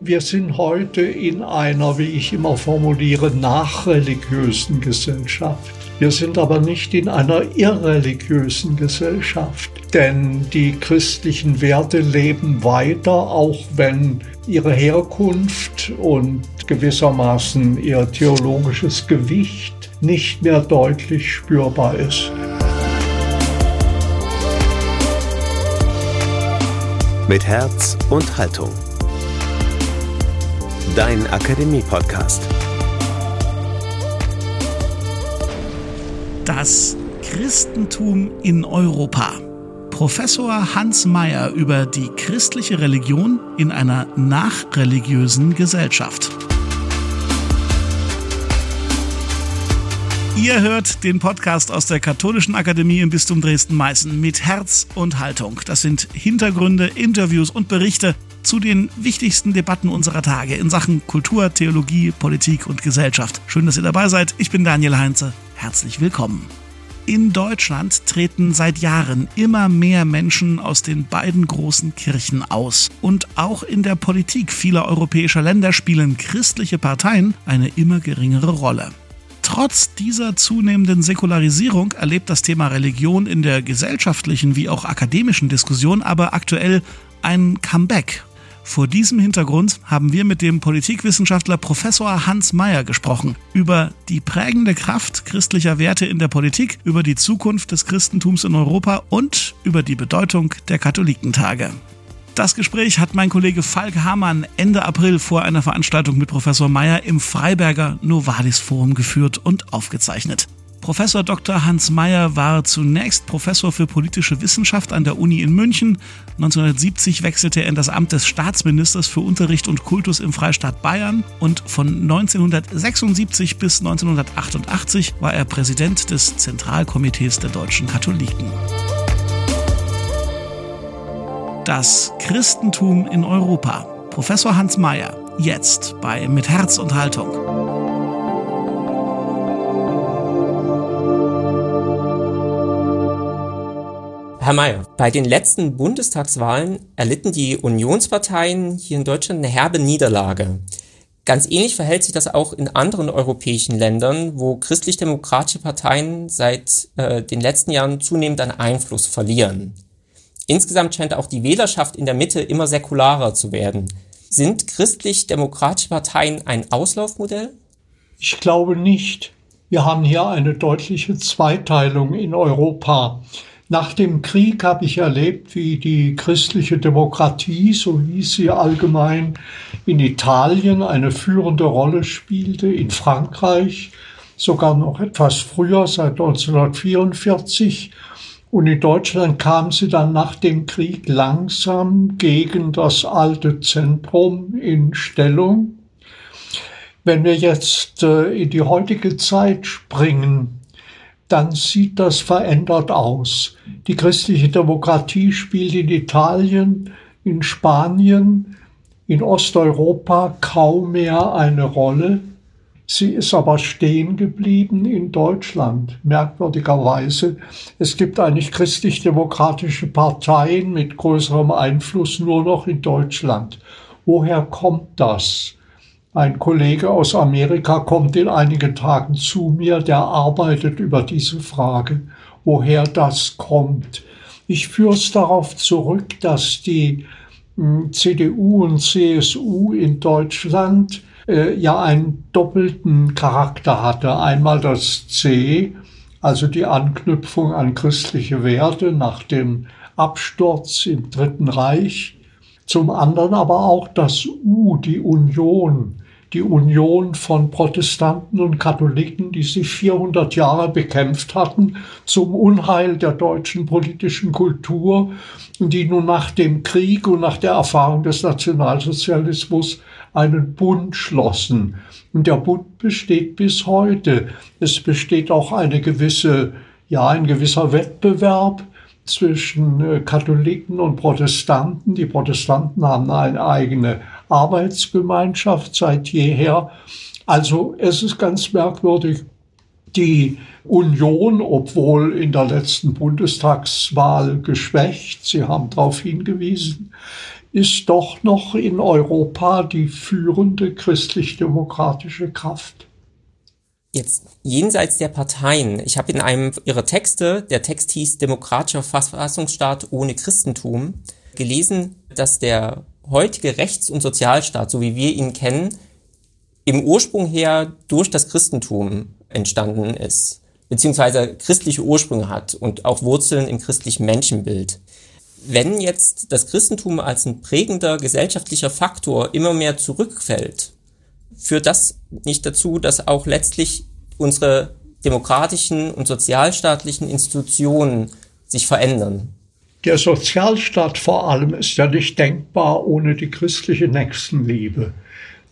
Wir sind heute in einer, wie ich immer formuliere, nachreligiösen Gesellschaft. Wir sind aber nicht in einer irreligiösen Gesellschaft, denn die christlichen Werte leben weiter, auch wenn ihre Herkunft und gewissermaßen ihr theologisches Gewicht nicht mehr deutlich spürbar ist. Mit Herz und Haltung. Dein Akademie-Podcast. Das Christentum in Europa. Professor Hans Mayer über die christliche Religion in einer nachreligiösen Gesellschaft. Ihr hört den Podcast aus der Katholischen Akademie im Bistum Dresden-Meißen mit Herz und Haltung. Das sind Hintergründe, Interviews und Berichte zu den wichtigsten Debatten unserer Tage in Sachen Kultur, Theologie, Politik und Gesellschaft. Schön, dass ihr dabei seid. Ich bin Daniel Heinze. Herzlich willkommen. In Deutschland treten seit Jahren immer mehr Menschen aus den beiden großen Kirchen aus. Und auch in der Politik vieler europäischer Länder spielen christliche Parteien eine immer geringere Rolle. Trotz dieser zunehmenden Säkularisierung erlebt das Thema Religion in der gesellschaftlichen wie auch akademischen Diskussion aber aktuell ein Comeback vor diesem Hintergrund haben wir mit dem Politikwissenschaftler Professor Hans Mayer gesprochen über die prägende Kraft christlicher Werte in der Politik, über die Zukunft des Christentums in Europa und über die Bedeutung der Katholikentage. Das Gespräch hat mein Kollege Falk Hamann Ende April vor einer Veranstaltung mit Professor Mayer im Freiberger Novalis Forum geführt und aufgezeichnet. Professor Dr. Hans Mayer war zunächst Professor für politische Wissenschaft an der Uni in München. 1970 wechselte er in das Amt des Staatsministers für Unterricht und Kultus im Freistaat Bayern und von 1976 bis 1988 war er Präsident des Zentralkomitees der deutschen Katholiken. Das Christentum in Europa. Professor Hans Mayer, jetzt bei Mit Herz und Haltung. Herr Mayer, bei den letzten Bundestagswahlen erlitten die Unionsparteien hier in Deutschland eine herbe Niederlage. Ganz ähnlich verhält sich das auch in anderen europäischen Ländern, wo christlich-demokratische Parteien seit äh, den letzten Jahren zunehmend an Einfluss verlieren. Insgesamt scheint auch die Wählerschaft in der Mitte immer säkularer zu werden. Sind christlich-demokratische Parteien ein Auslaufmodell? Ich glaube nicht. Wir haben hier eine deutliche Zweiteilung in Europa. Nach dem Krieg habe ich erlebt, wie die christliche Demokratie, so hieß sie allgemein, in Italien eine führende Rolle spielte, in Frankreich sogar noch etwas früher, seit 1944. Und in Deutschland kam sie dann nach dem Krieg langsam gegen das alte Zentrum in Stellung. Wenn wir jetzt äh, in die heutige Zeit springen, dann sieht das verändert aus. Die christliche Demokratie spielt in Italien, in Spanien, in Osteuropa kaum mehr eine Rolle. Sie ist aber stehen geblieben in Deutschland, merkwürdigerweise. Es gibt eigentlich christlich-demokratische Parteien mit größerem Einfluss nur noch in Deutschland. Woher kommt das? Ein Kollege aus Amerika kommt in einigen Tagen zu mir, der arbeitet über diese Frage, woher das kommt. Ich führe es darauf zurück, dass die hm, CDU und CSU in Deutschland äh, ja einen doppelten Charakter hatte. Einmal das C, also die Anknüpfung an christliche Werte nach dem Absturz im Dritten Reich. Zum anderen aber auch das U, die Union, die Union von Protestanten und Katholiken, die sich 400 Jahre bekämpft hatten zum Unheil der deutschen politischen Kultur die nun nach dem Krieg und nach der Erfahrung des Nationalsozialismus einen Bund schlossen. Und der Bund besteht bis heute. Es besteht auch eine gewisse, ja, ein gewisser Wettbewerb zwischen äh, Katholiken und Protestanten. Die Protestanten haben eine eigene Arbeitsgemeinschaft seit jeher. Also es ist ganz merkwürdig, die Union, obwohl in der letzten Bundestagswahl geschwächt, Sie haben darauf hingewiesen, ist doch noch in Europa die führende christlich-demokratische Kraft. Jetzt jenseits der Parteien. Ich habe in einem ihrer Texte, der Text hieß Demokratischer Verfassungsstaat ohne Christentum, gelesen, dass der heutige Rechts- und Sozialstaat, so wie wir ihn kennen, im Ursprung her durch das Christentum entstanden ist, beziehungsweise christliche Ursprünge hat und auch Wurzeln im christlichen Menschenbild. Wenn jetzt das Christentum als ein prägender gesellschaftlicher Faktor immer mehr zurückfällt, führt das nicht dazu, dass auch letztlich unsere demokratischen und sozialstaatlichen Institutionen sich verändern? Der Sozialstaat vor allem ist ja nicht denkbar ohne die christliche Nächstenliebe.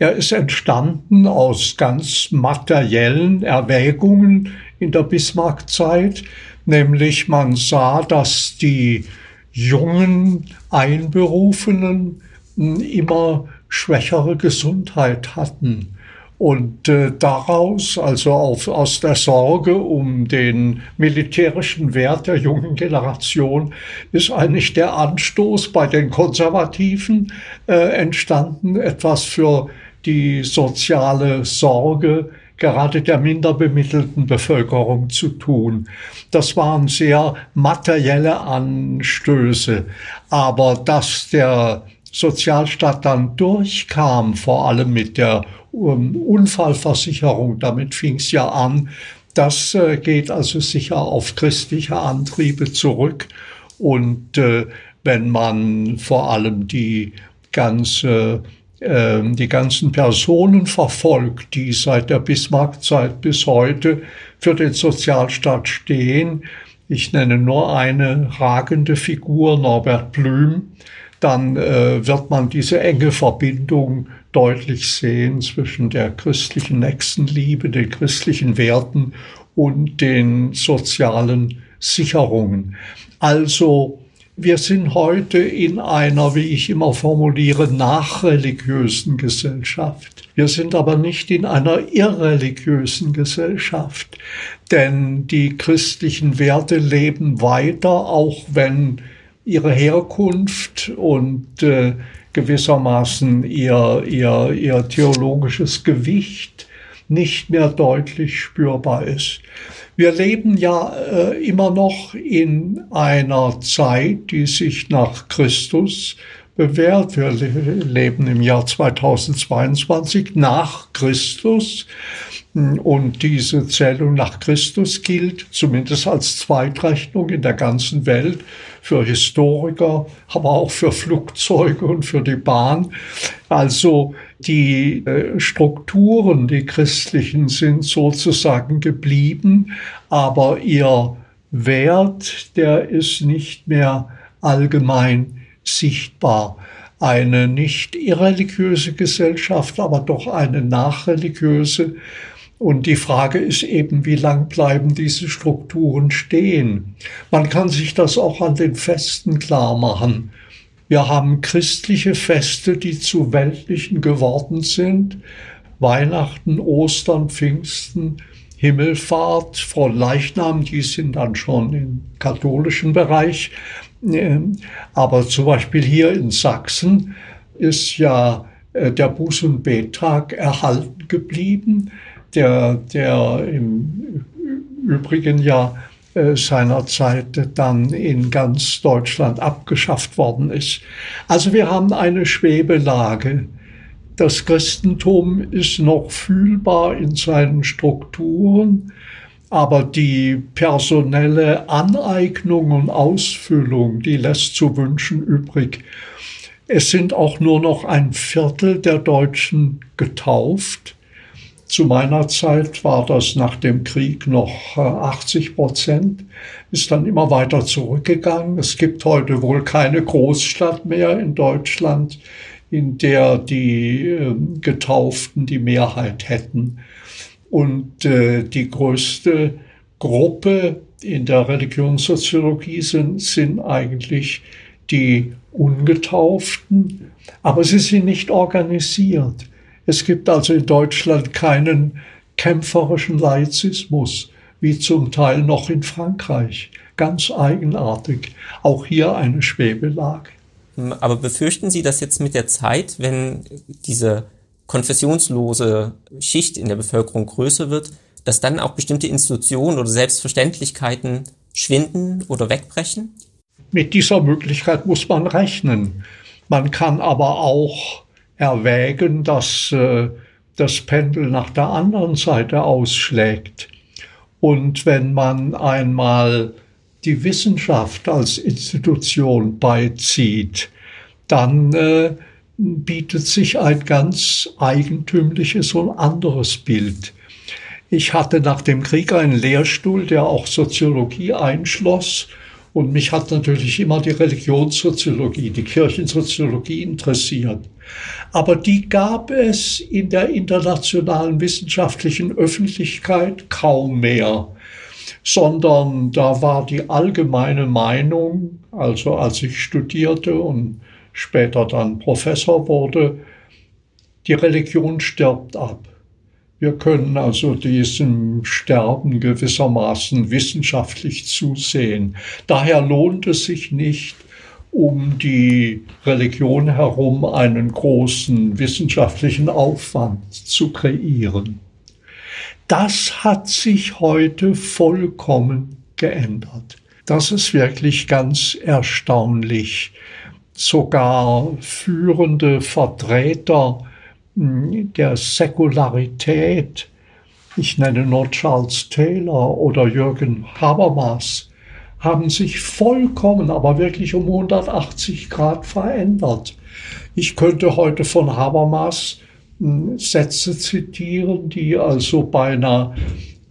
Er ist entstanden aus ganz materiellen Erwägungen in der Bismarck-Zeit, nämlich man sah, dass die jungen Einberufenen immer schwächere Gesundheit hatten. Und äh, daraus, also auf, aus der Sorge um den militärischen Wert der jungen Generation, ist eigentlich der Anstoß bei den Konservativen äh, entstanden, etwas für die soziale Sorge gerade der minder bemittelten Bevölkerung zu tun. Das waren sehr materielle Anstöße. Aber dass der Sozialstaat dann durchkam, vor allem mit der Unfallversicherung, damit fing es ja an, das äh, geht also sicher auf christliche Antriebe zurück. Und äh, wenn man vor allem die ganze ähm, die ganzen Personen verfolgt, die seit der Bismarck-Zeit bis heute für den Sozialstaat stehen. Ich nenne nur eine ragende Figur, Norbert Blüm. Dann äh, wird man diese enge Verbindung deutlich sehen zwischen der christlichen Nächstenliebe, den christlichen Werten und den sozialen Sicherungen. Also wir sind heute in einer, wie ich immer formuliere, nachreligiösen Gesellschaft. Wir sind aber nicht in einer irreligiösen Gesellschaft, denn die christlichen Werte leben weiter, auch wenn ihre Herkunft und äh, gewissermaßen ihr, ihr, ihr theologisches Gewicht nicht mehr deutlich spürbar ist. Wir leben ja äh, immer noch in einer Zeit, die sich nach Christus bewährt. Wir leben im Jahr 2022 nach Christus. Und diese Zählung nach Christus gilt zumindest als Zweitrechnung in der ganzen Welt für Historiker, aber auch für Flugzeuge und für die Bahn. Also die äh, Strukturen, die christlichen, sind sozusagen geblieben, aber ihr Wert, der ist nicht mehr allgemein sichtbar. Eine nicht irreligiöse Gesellschaft, aber doch eine nachreligiöse und die Frage ist eben, wie lang bleiben diese Strukturen stehen? Man kann sich das auch an den Festen klar machen. Wir haben christliche Feste, die zu weltlichen geworden sind. Weihnachten, Ostern, Pfingsten, Himmelfahrt, Frau Leichnam, die sind dann schon im katholischen Bereich. Ähm, aber zum Beispiel hier in Sachsen ist ja äh, der Buß- und Bettag erhalten geblieben der, der im Übrigen ja äh, seinerzeit dann in ganz Deutschland abgeschafft worden ist. Also wir haben eine Schwebelage. Das Christentum ist noch fühlbar in seinen Strukturen, aber die personelle Aneignung und Ausfüllung, die lässt zu wünschen übrig. Es sind auch nur noch ein Viertel der Deutschen getauft. Zu meiner Zeit war das nach dem Krieg noch 80 äh, Prozent, ist dann immer weiter zurückgegangen. Es gibt heute wohl keine Großstadt mehr in Deutschland, in der die äh, Getauften die Mehrheit hätten. Und äh, die größte Gruppe in der Religionssoziologie sind, sind eigentlich die Ungetauften, aber sie sind nicht organisiert. Es gibt also in Deutschland keinen kämpferischen Laizismus, wie zum Teil noch in Frankreich. Ganz eigenartig. Auch hier eine Schwebelage. Aber befürchten Sie, dass jetzt mit der Zeit, wenn diese konfessionslose Schicht in der Bevölkerung größer wird, dass dann auch bestimmte Institutionen oder Selbstverständlichkeiten schwinden oder wegbrechen? Mit dieser Möglichkeit muss man rechnen. Man kann aber auch erwägen, dass äh, das Pendel nach der anderen Seite ausschlägt. Und wenn man einmal die Wissenschaft als Institution beizieht, dann äh, bietet sich ein ganz eigentümliches und anderes Bild. Ich hatte nach dem Krieg einen Lehrstuhl, der auch Soziologie einschloss. Und mich hat natürlich immer die Religionssoziologie, die Kirchensoziologie interessiert. Aber die gab es in der internationalen wissenschaftlichen Öffentlichkeit kaum mehr, sondern da war die allgemeine Meinung, also als ich studierte und später dann Professor wurde, die Religion stirbt ab. Wir können also diesem Sterben gewissermaßen wissenschaftlich zusehen. Daher lohnt es sich nicht, um die Religion herum einen großen wissenschaftlichen Aufwand zu kreieren. Das hat sich heute vollkommen geändert. Das ist wirklich ganz erstaunlich. Sogar führende Vertreter der Säkularität, ich nenne nur Charles Taylor oder Jürgen Habermas, haben sich vollkommen, aber wirklich um 180 Grad verändert. Ich könnte heute von Habermas hm, Sätze zitieren, die also beinahe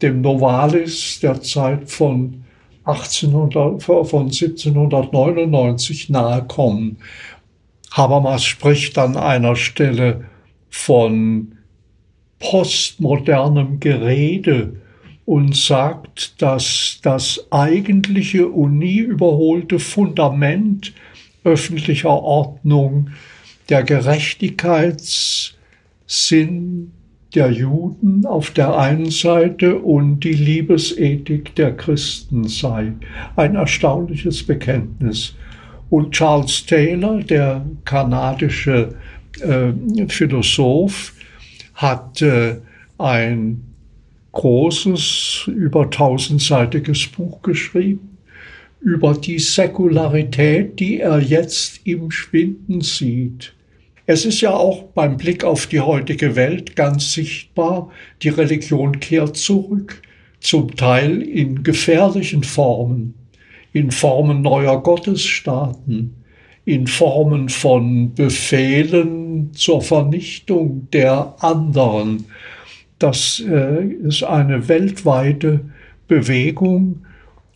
dem Novalis der Zeit von 1800, von 1799 nahe kommen. Habermas spricht an einer Stelle von postmodernem Gerede und sagt, dass das eigentliche und nie überholte Fundament öffentlicher Ordnung der Gerechtigkeitssinn der Juden auf der einen Seite und die Liebesethik der Christen sei. Ein erstaunliches Bekenntnis. Und Charles Taylor, der kanadische äh, Philosoph, hat äh, ein großes, über tausendseitiges Buch geschrieben über die Säkularität, die er jetzt im Schwinden sieht. Es ist ja auch beim Blick auf die heutige Welt ganz sichtbar, die Religion kehrt zurück, zum Teil in gefährlichen Formen, in Formen neuer Gottesstaaten, in Formen von Befehlen zur Vernichtung der anderen. Das äh, ist eine weltweite Bewegung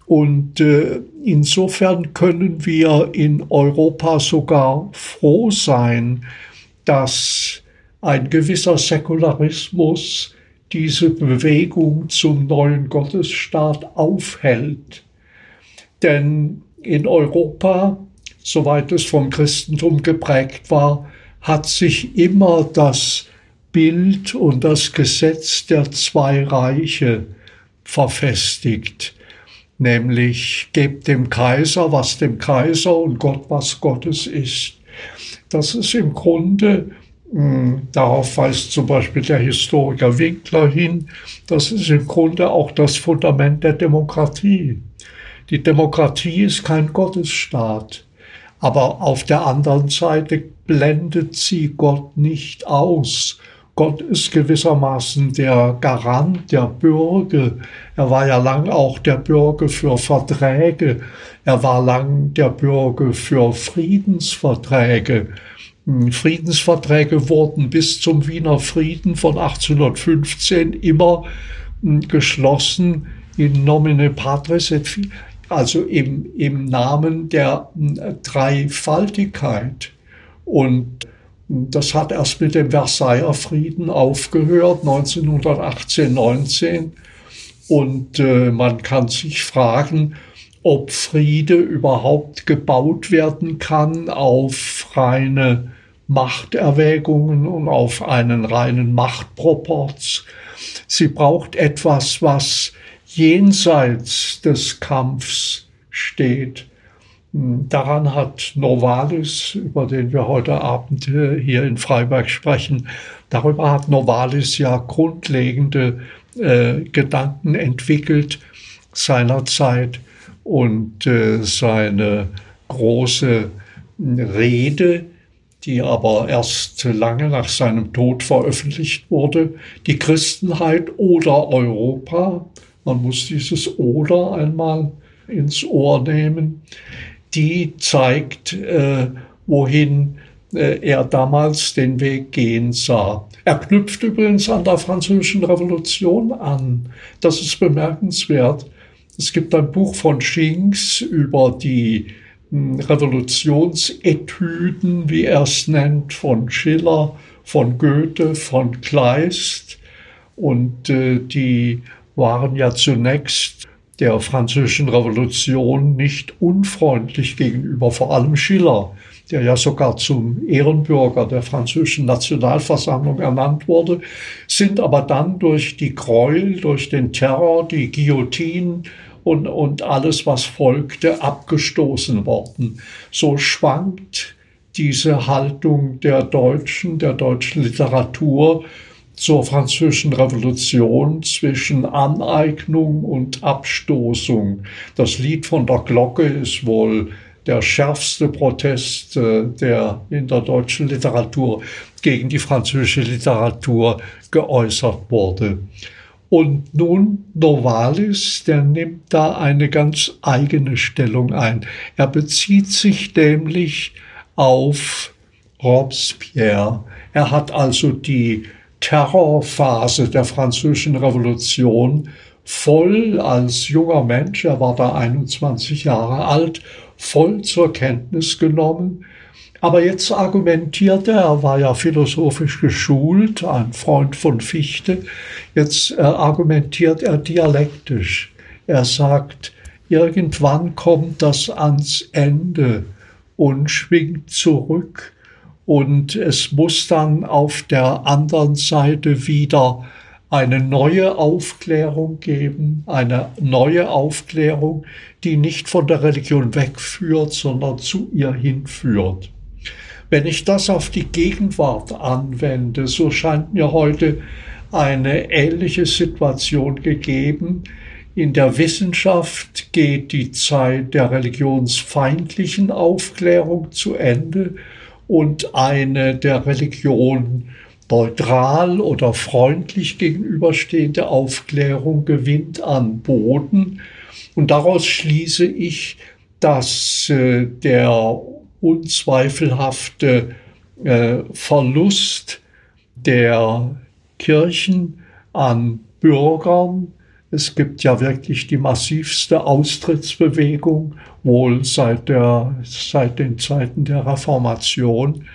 und äh, insofern können wir in Europa sogar froh sein, dass ein gewisser Säkularismus diese Bewegung zum neuen Gottesstaat aufhält. Denn in Europa soweit es vom Christentum geprägt war, hat sich immer das Bild und das Gesetz der zwei Reiche verfestigt, nämlich gebt dem Kaiser, was dem Kaiser und Gott, was Gottes ist. Das ist im Grunde, hm, darauf weist zum Beispiel der Historiker Winkler hin, das ist im Grunde auch das Fundament der Demokratie. Die Demokratie ist kein Gottesstaat. Aber auf der anderen Seite blendet sie Gott nicht aus. Gott ist gewissermaßen der Garant der Bürger. Er war ja lang auch der Bürger für Verträge. Er war lang der Bürger für Friedensverträge. Hm, Friedensverträge wurden bis zum Wiener Frieden von 1815 immer hm, geschlossen in nomine patris et also im, im Namen der äh, Dreifaltigkeit. Und das hat erst mit dem Versailler Frieden aufgehört, 1918, 19. Und äh, man kann sich fragen, ob Friede überhaupt gebaut werden kann auf reine Machterwägungen und auf einen reinen Machtproporz. Sie braucht etwas, was jenseits des Kampfs steht. Daran hat Novalis, über den wir heute Abend äh, hier in Freiberg sprechen, darüber hat Novalis ja grundlegende äh, Gedanken entwickelt seinerzeit und äh, seine große Rede, die aber erst lange nach seinem Tod veröffentlicht wurde, die Christenheit oder Europa, man muss dieses oder einmal ins Ohr nehmen, die zeigt, äh, wohin äh, er damals den Weg gehen sah. Er knüpft übrigens an der französischen Revolution an. Das ist bemerkenswert. Es gibt ein Buch von Schinks über die hm, Revolutionsetüden, wie er es nennt, von Schiller, von Goethe, von Kleist. Und äh, die waren ja zunächst der französischen Revolution nicht unfreundlich gegenüber, vor allem Schiller, der ja sogar zum Ehrenbürger der französischen Nationalversammlung ernannt wurde, sind aber dann durch die Gräuel, durch den Terror, die Guillotine und, und alles, was folgte, abgestoßen worden. So schwankt diese Haltung der Deutschen, der deutschen Literatur zur französischen Revolution zwischen Aneignung und Abstoßung. Das Lied von der Glocke ist wohl der schärfste Protest, äh, der in der deutschen Literatur gegen die französische Literatur geäußert wurde. Und nun Novalis, der nimmt da eine ganz eigene Stellung ein. Er bezieht sich nämlich auf Robespierre. Er hat also die Terrorphase der französischen Revolution voll als junger Mensch, er war da 21 Jahre alt, voll zur Kenntnis genommen. Aber jetzt argumentiert er, er war ja philosophisch geschult, ein Freund von Fichte, jetzt äh, argumentiert er dialektisch. Er sagt, irgendwann kommt das ans Ende und schwingt zurück und es muss dann auf der anderen Seite wieder eine neue Aufklärung geben, eine neue Aufklärung, die nicht von der Religion wegführt, sondern zu ihr hinführt. Wenn ich das auf die Gegenwart anwende, so scheint mir heute eine ähnliche Situation gegeben. In der Wissenschaft geht die Zeit der religionsfeindlichen Aufklärung zu Ende und eine der Religion neutral oder freundlich gegenüberstehende Aufklärung gewinnt an Boden. Und daraus schließe ich, dass äh, der unzweifelhafte äh, Verlust der Kirchen an Bürgern es gibt ja wirklich die massivste Austrittsbewegung, wohl seit, der, seit den Zeiten der Reformation,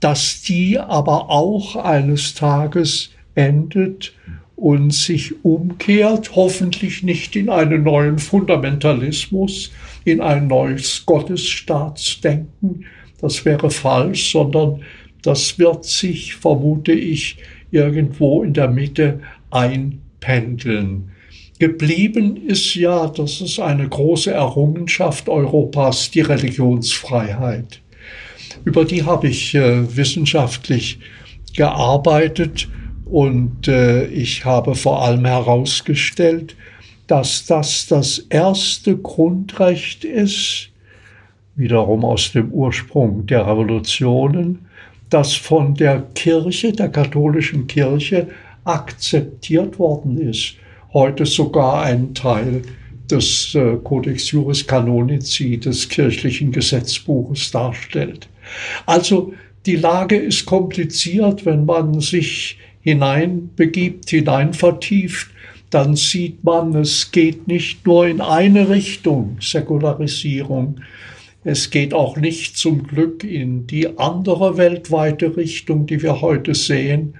dass die aber auch eines Tages endet und sich umkehrt, hoffentlich nicht in einen neuen Fundamentalismus, in ein neues Gottesstaatsdenken, das wäre falsch, sondern das wird sich, vermute ich, irgendwo in der Mitte einpendeln. Geblieben ist ja, das ist eine große Errungenschaft Europas, die Religionsfreiheit. Über die habe ich äh, wissenschaftlich gearbeitet und äh, ich habe vor allem herausgestellt, dass das das erste Grundrecht ist, wiederum aus dem Ursprung der Revolutionen, das von der Kirche, der katholischen Kirche, akzeptiert worden ist heute sogar ein Teil des äh, Codex Juris Canonici, des kirchlichen Gesetzbuches darstellt. Also die Lage ist kompliziert, wenn man sich hineinbegibt, hinein vertieft, dann sieht man, es geht nicht nur in eine Richtung, Säkularisierung, es geht auch nicht zum Glück in die andere weltweite Richtung, die wir heute sehen.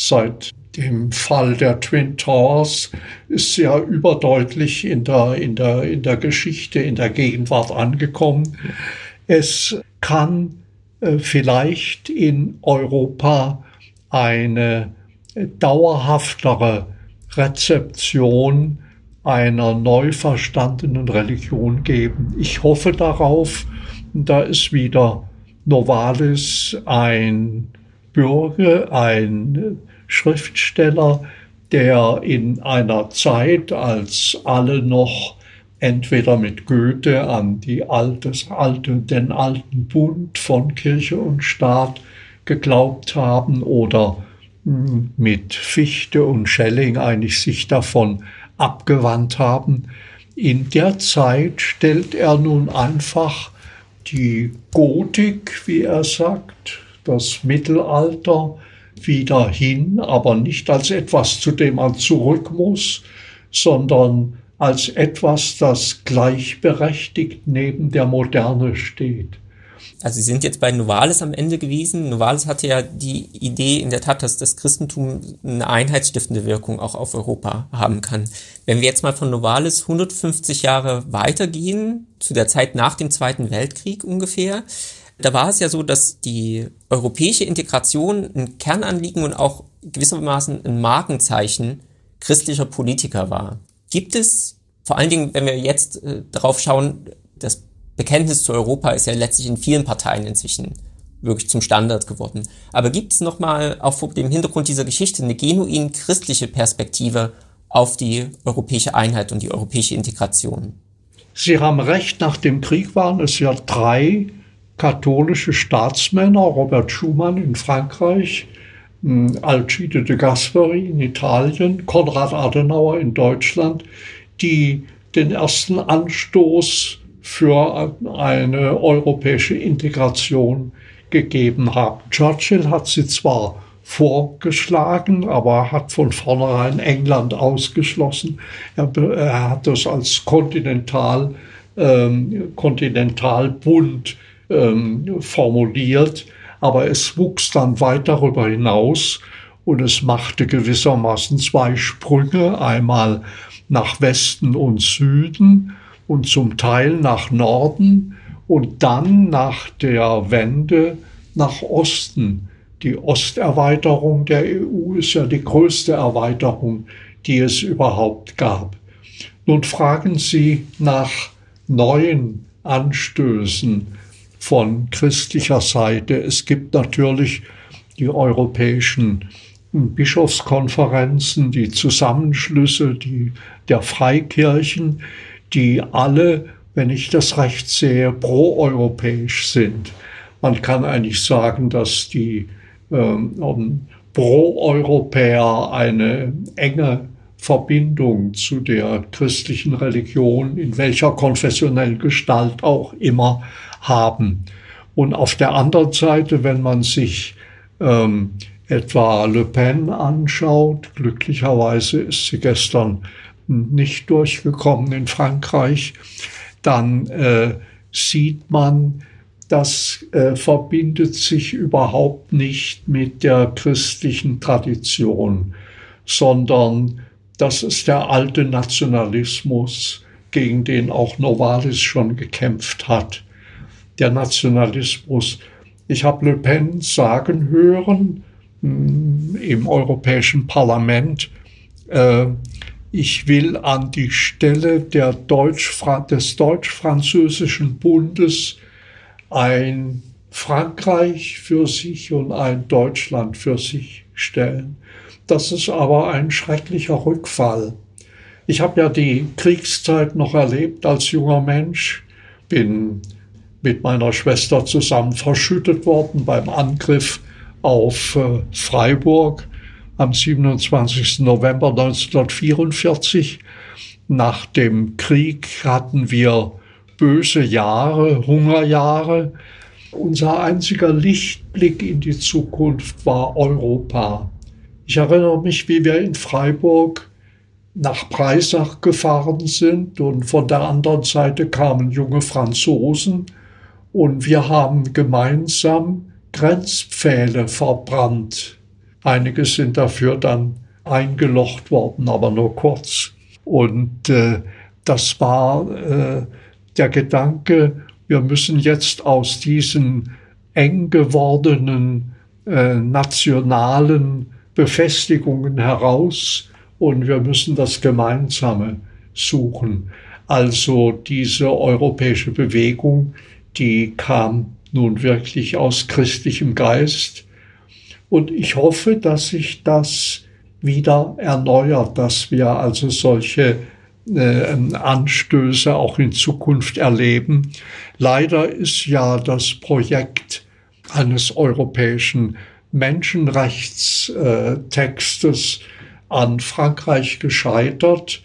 Seit dem Fall der Twin Towers ist ja überdeutlich in der, in der, in der Geschichte, in der Gegenwart angekommen. Es kann äh, vielleicht in Europa eine dauerhaftere Rezeption einer neu verstandenen Religion geben. Ich hoffe darauf, da ist wieder Novalis ein Bürger, ein Schriftsteller, der in einer Zeit, als alle noch entweder mit Goethe an die altes, alte, den alten Bund von Kirche und Staat geglaubt haben oder hm, mit Fichte und Schelling eigentlich sich davon abgewandt haben. In der Zeit stellt er nun einfach die Gotik, wie er sagt, das Mittelalter wieder hin, aber nicht als etwas, zu dem man zurück muss, sondern als etwas, das gleichberechtigt neben der Moderne steht. Also Sie sind jetzt bei Novalis am Ende gewesen. Novalis hatte ja die Idee in der Tat, dass das Christentum eine einheitsstiftende Wirkung auch auf Europa haben kann. Wenn wir jetzt mal von Novalis 150 Jahre weitergehen, zu der Zeit nach dem Zweiten Weltkrieg ungefähr, da war es ja so, dass die europäische Integration ein Kernanliegen und auch gewissermaßen ein Markenzeichen christlicher Politiker war. Gibt es, vor allen Dingen, wenn wir jetzt äh, darauf schauen, das Bekenntnis zu Europa ist ja letztlich in vielen Parteien inzwischen wirklich zum Standard geworden. Aber gibt es nochmal auch vor dem Hintergrund dieser Geschichte eine genuin christliche Perspektive auf die europäische Einheit und die europäische Integration? Sie haben recht, nach dem Krieg waren es ja drei katholische Staatsmänner, Robert Schumann in Frankreich, hm, Alcide de Gasperi in Italien, Konrad Adenauer in Deutschland, die den ersten Anstoß für eine europäische Integration gegeben haben. Churchill hat sie zwar vorgeschlagen, aber hat von vornherein England ausgeschlossen. Er, er hat das als Kontinental, ähm, Kontinentalbund ähm, formuliert, aber es wuchs dann weit darüber hinaus und es machte gewissermaßen zwei Sprünge, einmal nach Westen und Süden und zum Teil nach Norden und dann nach der Wende nach Osten. Die Osterweiterung der EU ist ja die größte Erweiterung, die es überhaupt gab. Nun fragen Sie nach neuen Anstößen von christlicher Seite. Es gibt natürlich die europäischen Bischofskonferenzen, die Zusammenschlüsse die, der Freikirchen, die alle, wenn ich das recht sehe, proeuropäisch sind. Man kann eigentlich sagen, dass die ähm, Pro-Europäer eine enge Verbindung zu der christlichen Religion, in welcher konfessionellen Gestalt auch immer, haben. Und auf der anderen Seite, wenn man sich ähm, etwa Le Pen anschaut, glücklicherweise ist sie gestern nicht durchgekommen in Frankreich, dann äh, sieht man, das äh, verbindet sich überhaupt nicht mit der christlichen Tradition, sondern das ist der alte Nationalismus, gegen den auch Novalis schon gekämpft hat der Nationalismus. Ich habe Le Pen sagen hören mh, hm, im Europäischen Parlament, äh, ich will an die Stelle Deutsch des deutsch-französischen Bundes ein Frankreich für sich und ein Deutschland für sich stellen. Das ist aber ein schrecklicher Rückfall. Ich habe ja die Kriegszeit noch erlebt als junger Mensch, bin mit meiner Schwester zusammen verschüttet worden beim Angriff auf äh, Freiburg am 27. November 1944. Nach dem Krieg hatten wir böse Jahre, Hungerjahre. Unser einziger Lichtblick in die Zukunft war Europa. Ich erinnere mich, wie wir in Freiburg nach Breisach gefahren sind und von der anderen Seite kamen junge Franzosen und wir haben gemeinsam Grenzpfähle verbrannt. Einige sind dafür dann eingelocht worden, aber nur kurz. Und äh, das war äh, der Gedanke, wir müssen jetzt aus diesen eng gewordenen äh, nationalen Befestigungen heraus und wir müssen das Gemeinsame suchen. Also diese europäische Bewegung, die kam nun wirklich aus christlichem Geist. Und ich hoffe, dass sich das wieder erneuert, dass wir also solche äh, Anstöße auch in Zukunft erleben. Leider ist ja das Projekt eines europäischen Menschenrechtstextes an Frankreich gescheitert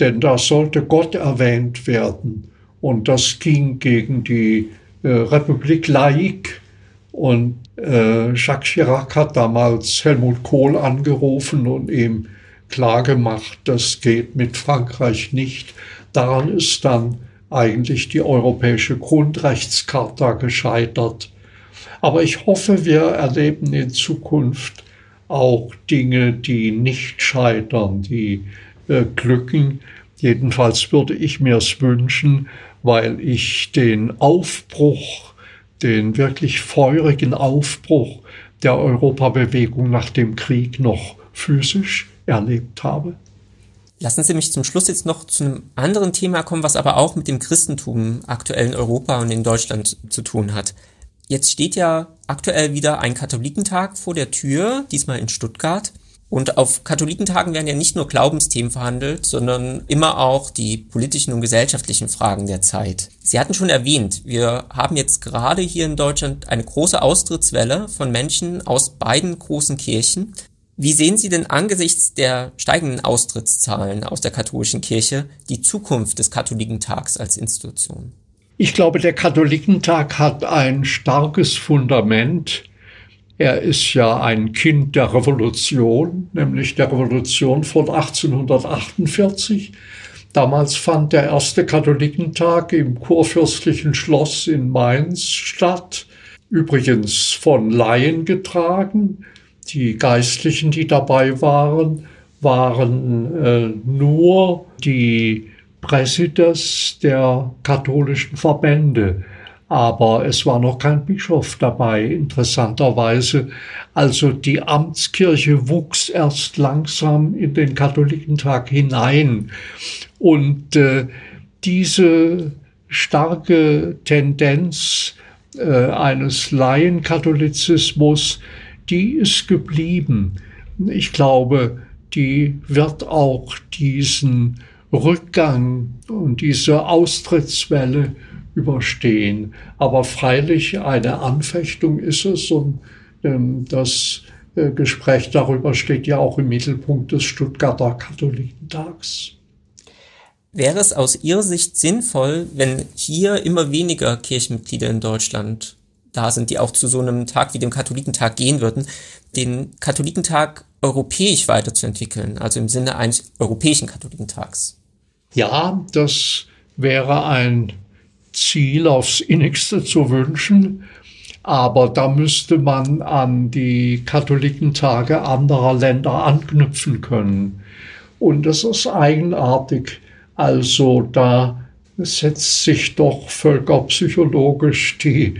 denn da sollte Gott erwähnt werden. Und das ging gegen die äh, Republik Laik. Und äh, Jacques Chirac hat damals Helmut Kohl angerufen und ihm klargemacht, das geht mit Frankreich nicht. Daran ist dann eigentlich die europäische Grundrechtscharta gescheitert. Aber ich hoffe, wir erleben in Zukunft auch Dinge, die nicht scheitern, die äh, glücken. Jedenfalls würde ich mir es wünschen, weil ich den Aufbruch, den wirklich feurigen Aufbruch der Europabewegung nach dem Krieg noch physisch erlebt habe. Lassen Sie mich zum Schluss jetzt noch zu einem anderen Thema kommen, was aber auch mit dem Christentum aktuell in Europa und in Deutschland zu tun hat. Jetzt steht ja aktuell wieder ein Katholikentag vor der Tür, diesmal in Stuttgart. Und auf Katholikentagen werden ja nicht nur Glaubensthemen verhandelt, sondern immer auch die politischen und gesellschaftlichen Fragen der Zeit. Sie hatten schon erwähnt, wir haben jetzt gerade hier in Deutschland eine große Austrittswelle von Menschen aus beiden großen Kirchen. Wie sehen Sie denn angesichts der steigenden Austrittszahlen aus der katholischen Kirche die Zukunft des Katholikentags als Institution? Ich glaube, der Katholikentag hat ein starkes Fundament er ist ja ein Kind der Revolution, nämlich der Revolution von 1848. Damals fand der erste Katholikentag im kurfürstlichen Schloss in Mainz statt, übrigens von Laien getragen. Die Geistlichen, die dabei waren, waren äh, nur die Präsidents der katholischen Verbände aber es war noch kein Bischof dabei, interessanterweise. Also die Amtskirche wuchs erst langsam in den Katholikentag hinein. Und äh, diese starke Tendenz äh, eines Laienkatholizismus, die ist geblieben. Ich glaube, die wird auch diesen Rückgang und diese Austrittswelle überstehen. Aber freilich eine Anfechtung ist es und ähm, das äh, Gespräch darüber steht ja auch im Mittelpunkt des Stuttgarter Katholikentags. Wäre es aus Ihrer Sicht sinnvoll, wenn hier immer weniger Kirchenmitglieder in Deutschland da sind, die auch zu so einem Tag wie dem Katholikentag gehen würden, den Katholikentag europäisch weiterzuentwickeln, also im Sinne eines europäischen Katholikentags? Ja, das wäre ein Ziel aufs innigste zu wünschen. Aber da müsste man an die Katholikentage anderer Länder anknüpfen können. Und das ist eigenartig. Also da setzt sich doch völkerpsychologisch die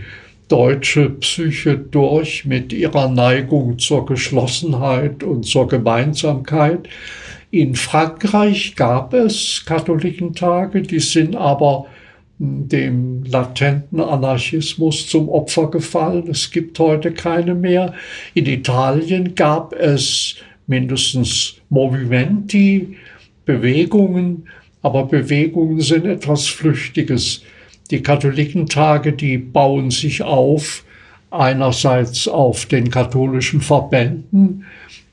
deutsche Psyche durch mit ihrer Neigung zur Geschlossenheit und zur Gemeinsamkeit. In Frankreich gab es Katholikentage, die sind aber dem latenten Anarchismus zum Opfer gefallen. Es gibt heute keine mehr. In Italien gab es mindestens Movimenti, Bewegungen, aber Bewegungen sind etwas Flüchtiges. Die Katholikentage, die bauen sich auf, einerseits auf den katholischen Verbänden,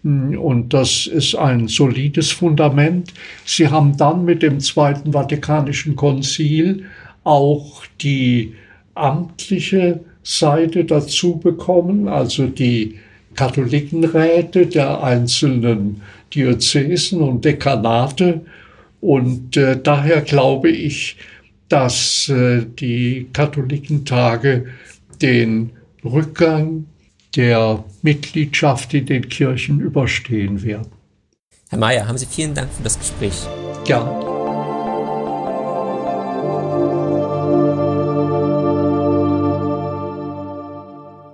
und das ist ein solides Fundament. Sie haben dann mit dem Zweiten Vatikanischen Konzil auch die amtliche Seite dazu bekommen, also die Katholikenräte der einzelnen Diözesen und Dekanate. Und äh, daher glaube ich, dass äh, die Katholikentage den Rückgang der Mitgliedschaft in den Kirchen überstehen werden. Herr Mayer, haben Sie vielen Dank für das Gespräch. Ja.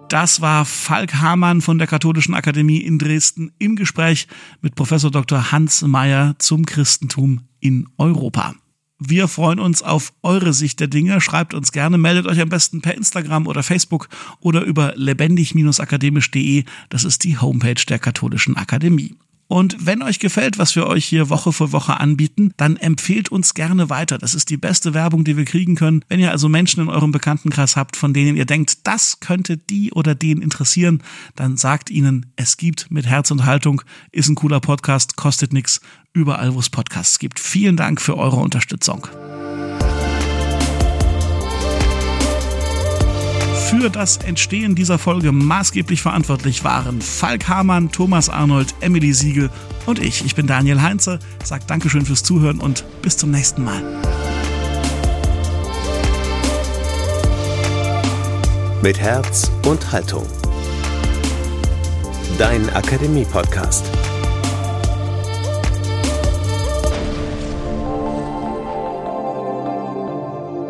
Das war Falk Hamann von der Katholischen Akademie in Dresden im Gespräch mit Professor Dr. Hans Mayer zum Christentum in Europa. Wir freuen uns auf eure Sicht der Dinge. Schreibt uns gerne, meldet euch am besten per Instagram oder Facebook oder über lebendig-akademisch.de. Das ist die Homepage der Katholischen Akademie. Und wenn euch gefällt, was wir euch hier Woche für Woche anbieten, dann empfehlt uns gerne weiter. Das ist die beste Werbung, die wir kriegen können. Wenn ihr also Menschen in eurem Bekanntenkreis habt, von denen ihr denkt, das könnte die oder den interessieren, dann sagt ihnen, es gibt mit Herz und Haltung, ist ein cooler Podcast, kostet nichts, überall wo es Podcasts gibt. Vielen Dank für eure Unterstützung. Für das Entstehen dieser Folge maßgeblich verantwortlich waren Falk Hamann, Thomas Arnold, Emily Siegel und ich. Ich bin Daniel Heinze, sag Dankeschön fürs Zuhören und bis zum nächsten Mal. Mit Herz und Haltung. Dein Akademie-Podcast.